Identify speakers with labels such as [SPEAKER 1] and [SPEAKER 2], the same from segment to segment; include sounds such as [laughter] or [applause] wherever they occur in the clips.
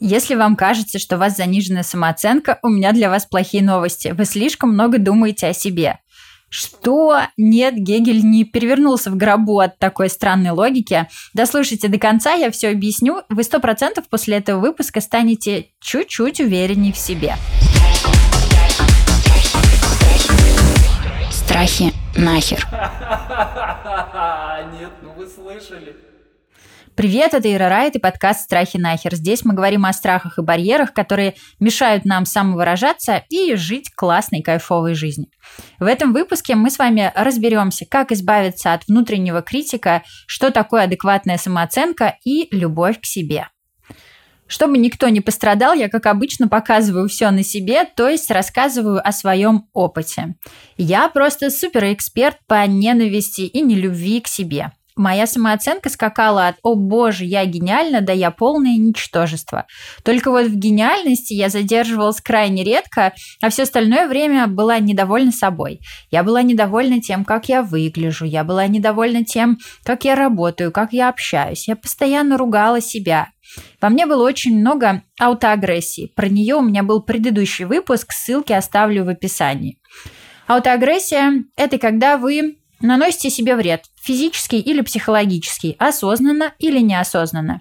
[SPEAKER 1] Если вам кажется, что у вас заниженная самооценка, у меня для вас плохие новости. Вы слишком много думаете о себе. Что? Нет, Гегель не перевернулся в гробу от такой странной логики. Дослушайте до конца, я все объясню. Вы сто процентов после этого выпуска станете чуть-чуть увереннее в себе. Страхи нахер. [laughs] Нет, ну вы слышали. Привет, это Ира Райт и подкаст «Страхи нахер». Здесь мы говорим о страхах и барьерах, которые мешают нам самовыражаться и жить классной, кайфовой жизнью. В этом выпуске мы с вами разберемся, как избавиться от внутреннего критика, что такое адекватная самооценка и любовь к себе. Чтобы никто не пострадал, я, как обычно, показываю все на себе, то есть рассказываю о своем опыте. Я просто суперэксперт по ненависти и нелюбви к себе моя самооценка скакала от «О боже, я гениальна», да я полное ничтожество. Только вот в гениальности я задерживалась крайне редко, а все остальное время была недовольна собой. Я была недовольна тем, как я выгляжу, я была недовольна тем, как я работаю, как я общаюсь. Я постоянно ругала себя. Во мне было очень много аутоагрессии. Про нее у меня был предыдущий выпуск, ссылки оставлю в описании. Аутоагрессия – это когда вы наносите себе вред, физический или психологический, осознанно или неосознанно.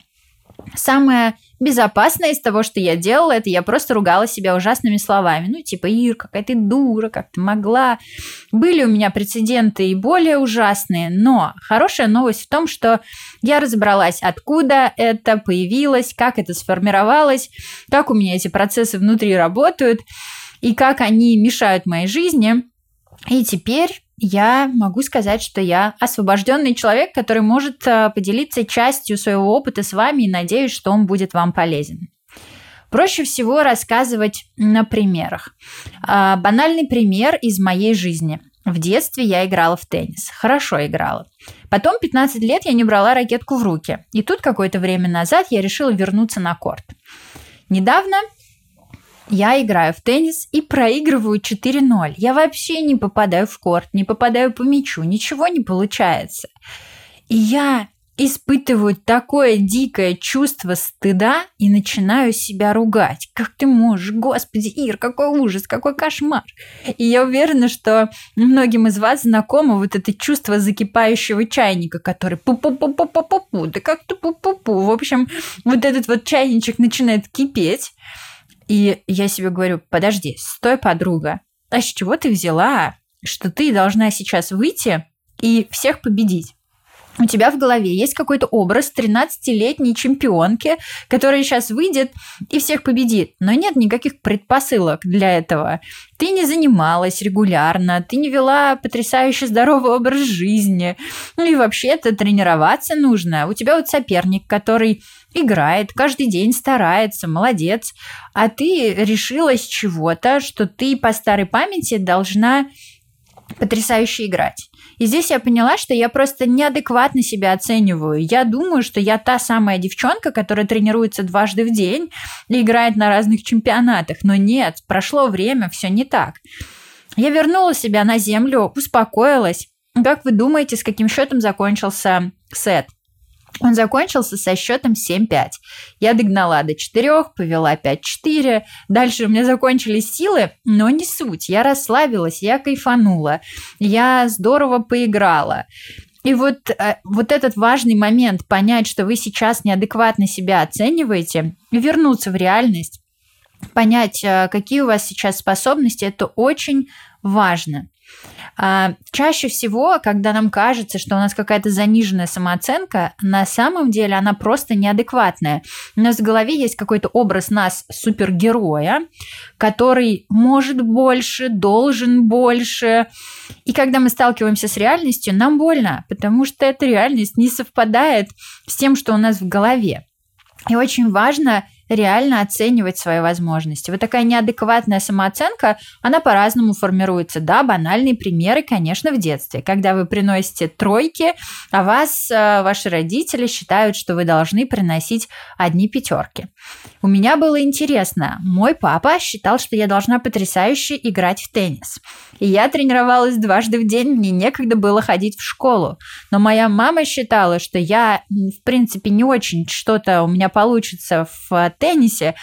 [SPEAKER 1] Самое безопасное из того, что я делала, это я просто ругала себя ужасными словами. Ну, типа, Ир, какая ты дура, как ты могла. Были у меня прецеденты и более ужасные, но хорошая новость в том, что я разобралась, откуда это появилось, как это сформировалось, как у меня эти процессы внутри работают и как они мешают моей жизни. И теперь я могу сказать, что я освобожденный человек, который может э, поделиться частью своего опыта с вами и надеюсь, что он будет вам полезен. Проще всего рассказывать на примерах. А, банальный пример из моей жизни. В детстве я играла в теннис. Хорошо играла. Потом 15 лет я не брала ракетку в руки. И тут какое-то время назад я решила вернуться на корт. Недавно я играю в теннис и проигрываю 4-0. Я вообще не попадаю в корт, не попадаю по мячу, ничего не получается. И я испытываю такое дикое чувство стыда и начинаю себя ругать. Как ты можешь? Господи, Ир, какой ужас, какой кошмар. И я уверена, что многим из вас знакомо вот это чувство закипающего чайника, который пу-пу-пу-пу-пу-пу, да как-то пу-пу-пу. В общем, вот этот вот чайничек начинает кипеть, и я себе говорю, подожди, стой, подруга, а с чего ты взяла, что ты должна сейчас выйти и всех победить? У тебя в голове есть какой-то образ 13-летней чемпионки, которая сейчас выйдет и всех победит. Но нет никаких предпосылок для этого. Ты не занималась регулярно, ты не вела потрясающе здоровый образ жизни. Ну и вообще-то тренироваться нужно. У тебя вот соперник, который играет, каждый день старается, молодец. А ты решила с чего-то, что ты по старой памяти должна потрясающе играть. И здесь я поняла, что я просто неадекватно себя оцениваю. Я думаю, что я та самая девчонка, которая тренируется дважды в день и играет на разных чемпионатах. Но нет, прошло время, все не так. Я вернула себя на землю, успокоилась. Как вы думаете, с каким счетом закончился сет? Он закончился со счетом 7-5. Я догнала до 4, повела 5-4. Дальше у меня закончились силы, но не суть. Я расслабилась, я кайфанула. Я здорово поиграла. И вот, э, вот этот важный момент, понять, что вы сейчас неадекватно себя оцениваете, вернуться в реальность, понять, э, какие у вас сейчас способности, это очень важно. А, чаще всего, когда нам кажется, что у нас какая-то заниженная самооценка, на самом деле она просто неадекватная. У нас в голове есть какой-то образ нас супергероя, который может больше, должен больше. И когда мы сталкиваемся с реальностью, нам больно, потому что эта реальность не совпадает с тем, что у нас в голове. И очень важно реально оценивать свои возможности. Вот такая неадекватная самооценка, она по-разному формируется. Да, банальные примеры, конечно, в детстве, когда вы приносите тройки, а вас э, ваши родители считают, что вы должны приносить одни пятерки. У меня было интересно. Мой папа считал, что я должна потрясающе играть в теннис. И я тренировалась дважды в день, мне некогда было ходить в школу. Но моя мама считала, что я, в принципе, не очень что-то у меня получится в теннисе.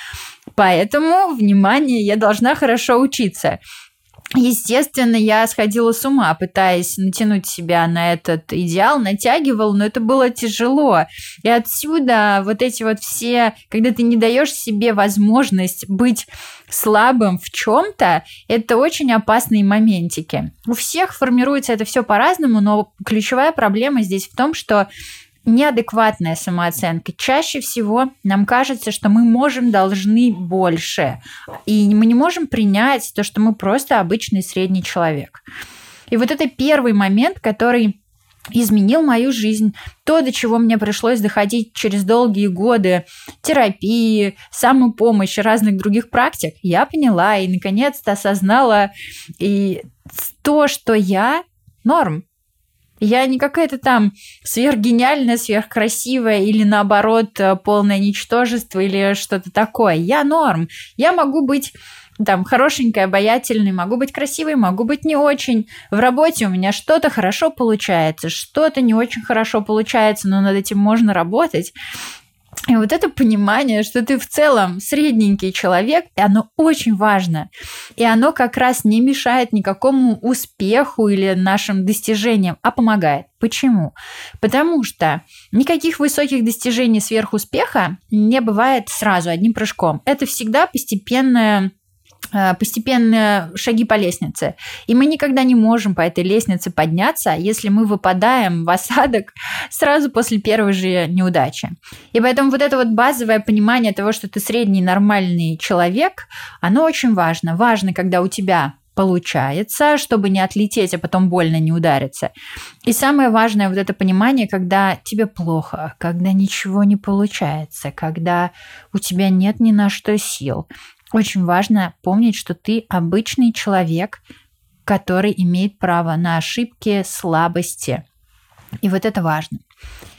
[SPEAKER 1] Поэтому, внимание, я должна хорошо учиться. Естественно, я сходила с ума, пытаясь натянуть себя на этот идеал, натягивал, но это было тяжело. И отсюда вот эти вот все, когда ты не даешь себе возможность быть слабым в чем-то, это очень опасные моментики. У всех формируется это все по-разному, но ключевая проблема здесь в том, что неадекватная самооценка. Чаще всего нам кажется, что мы можем, должны больше. И мы не можем принять то, что мы просто обычный средний человек. И вот это первый момент, который изменил мою жизнь. То, до чего мне пришлось доходить через долгие годы терапии, самопомощи, разных других практик, я поняла и наконец-то осознала и то, что я норм, я не какая-то там сверхгениальная, сверхкрасивая или наоборот э, полное ничтожество или что-то такое. Я норм. Я могу быть там хорошенькая, обаятельной, могу быть красивой, могу быть не очень. В работе у меня что-то хорошо получается, что-то не очень хорошо получается, но над этим можно работать. И вот это понимание, что ты в целом средненький человек, и оно очень важно. И оно как раз не мешает никакому успеху или нашим достижениям, а помогает. Почему? Потому что никаких высоких достижений сверхуспеха не бывает сразу одним прыжком. Это всегда постепенное постепенные шаги по лестнице. И мы никогда не можем по этой лестнице подняться, если мы выпадаем в осадок сразу после первой же неудачи. И поэтому вот это вот базовое понимание того, что ты средний нормальный человек, оно очень важно. Важно, когда у тебя получается, чтобы не отлететь, а потом больно не удариться. И самое важное вот это понимание, когда тебе плохо, когда ничего не получается, когда у тебя нет ни на что сил, очень важно помнить, что ты обычный человек, который имеет право на ошибки, слабости. И вот это важно.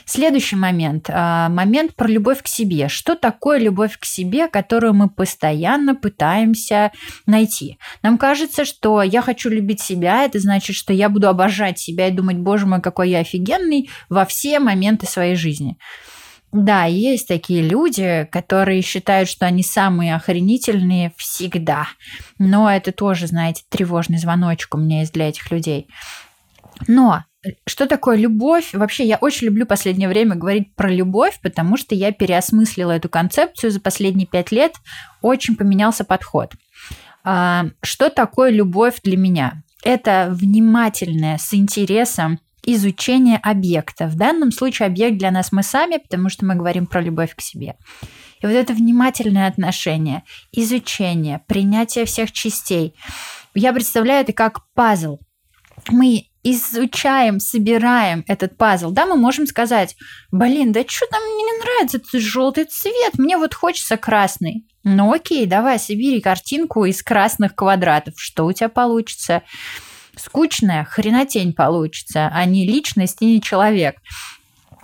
[SPEAKER 1] Следующий момент. А, момент про любовь к себе. Что такое любовь к себе, которую мы постоянно пытаемся найти? Нам кажется, что я хочу любить себя, это значит, что я буду обожать себя и думать, боже мой, какой я офигенный во все моменты своей жизни. Да, есть такие люди, которые считают, что они самые охренительные всегда. Но это тоже, знаете, тревожный звоночек у меня есть для этих людей. Но что такое любовь? Вообще, я очень люблю последнее время говорить про любовь, потому что я переосмыслила эту концепцию за последние пять лет. Очень поменялся подход. А, что такое любовь для меня? Это внимательное, с интересом изучение объекта. В данном случае объект для нас мы сами, потому что мы говорим про любовь к себе. И вот это внимательное отношение, изучение, принятие всех частей. Я представляю это как пазл. Мы изучаем, собираем этот пазл, да, мы можем сказать, блин, да что там мне не нравится этот желтый цвет, мне вот хочется красный. Ну окей, давай, собери картинку из красных квадратов, что у тебя получится скучная хренотень получится, а не личность и не человек.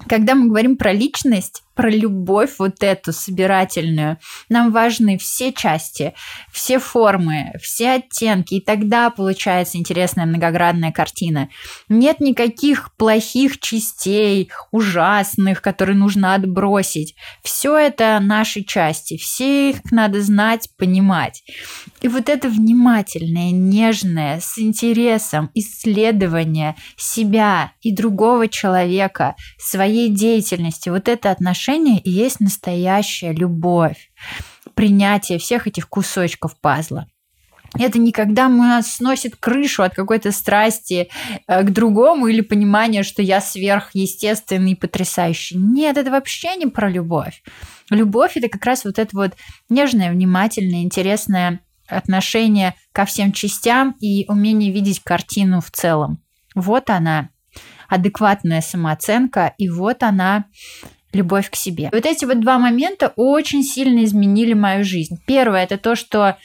[SPEAKER 1] Когда мы говорим про личность, про любовь вот эту собирательную. Нам важны все части, все формы, все оттенки, и тогда получается интересная многогранная картина. Нет никаких плохих частей, ужасных, которые нужно отбросить. Все это наши части, все их надо знать, понимать. И вот это внимательное, нежное, с интересом исследование себя и другого человека, своей деятельности, вот это отношение отношения и есть настоящая любовь, принятие всех этих кусочков пазла. Это не когда мы сносит крышу от какой-то страсти э, к другому или понимания, что я сверхъестественный и потрясающий. Нет, это вообще не про любовь. Любовь это как раз вот это вот нежное, внимательное, интересное отношение ко всем частям и умение видеть картину в целом. Вот она, адекватная самооценка, и вот она любовь к себе. Вот эти вот два момента очень сильно изменили мою жизнь. Первое это то, что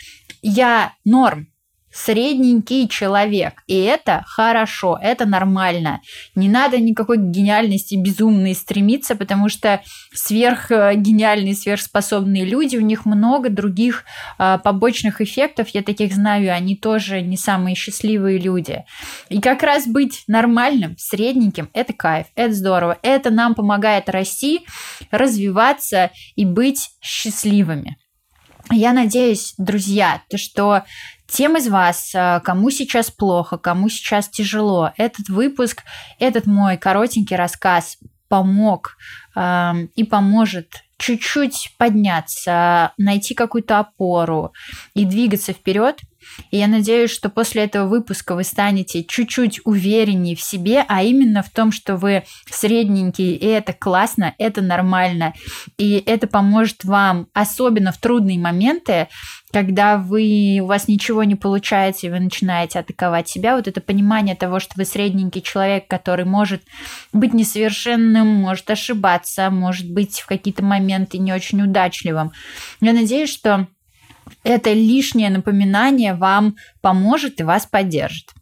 [SPEAKER 1] я норм, средненький человек. И это хорошо, это нормально. Не надо никакой гениальности безумной стремиться, потому что сверхгениальные, сверхспособные люди, у них много других а, побочных эффектов. Я таких знаю, они тоже не самые счастливые люди. И как раз быть нормальным, средненьким, это кайф, это здорово. Это нам помогает расти, развиваться и быть счастливыми. Я надеюсь, друзья, то, что тем из вас, э, кому сейчас плохо, кому сейчас тяжело, этот выпуск, этот мой коротенький рассказ помог э, и поможет чуть-чуть подняться, найти какую-то опору и двигаться вперед – и я надеюсь, что после этого выпуска вы станете чуть-чуть увереннее в себе, а именно в том, что вы средненькие, и это классно, это нормально. И это поможет вам, особенно в трудные моменты, когда вы, у вас ничего не получается, и вы начинаете атаковать себя, вот это понимание того, что вы средненький человек, который может быть несовершенным, может ошибаться, может быть в какие-то моменты не очень удачливым. Я надеюсь, что это лишнее напоминание вам поможет и вас поддержит.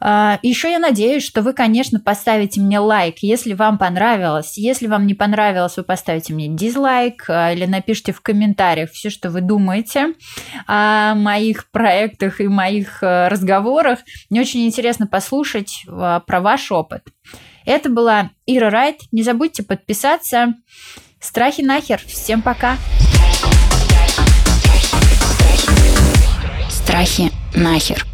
[SPEAKER 1] А, Еще я надеюсь, что вы, конечно, поставите мне лайк, если вам понравилось. Если вам не понравилось, вы поставите мне дизлайк а, или напишите в комментариях все, что вы думаете о моих проектах и моих э, разговорах. Мне очень интересно послушать а, про ваш опыт. Это была Ира Райт. Не забудьте подписаться. Страхи нахер. Всем пока.
[SPEAKER 2] Страхи нахер.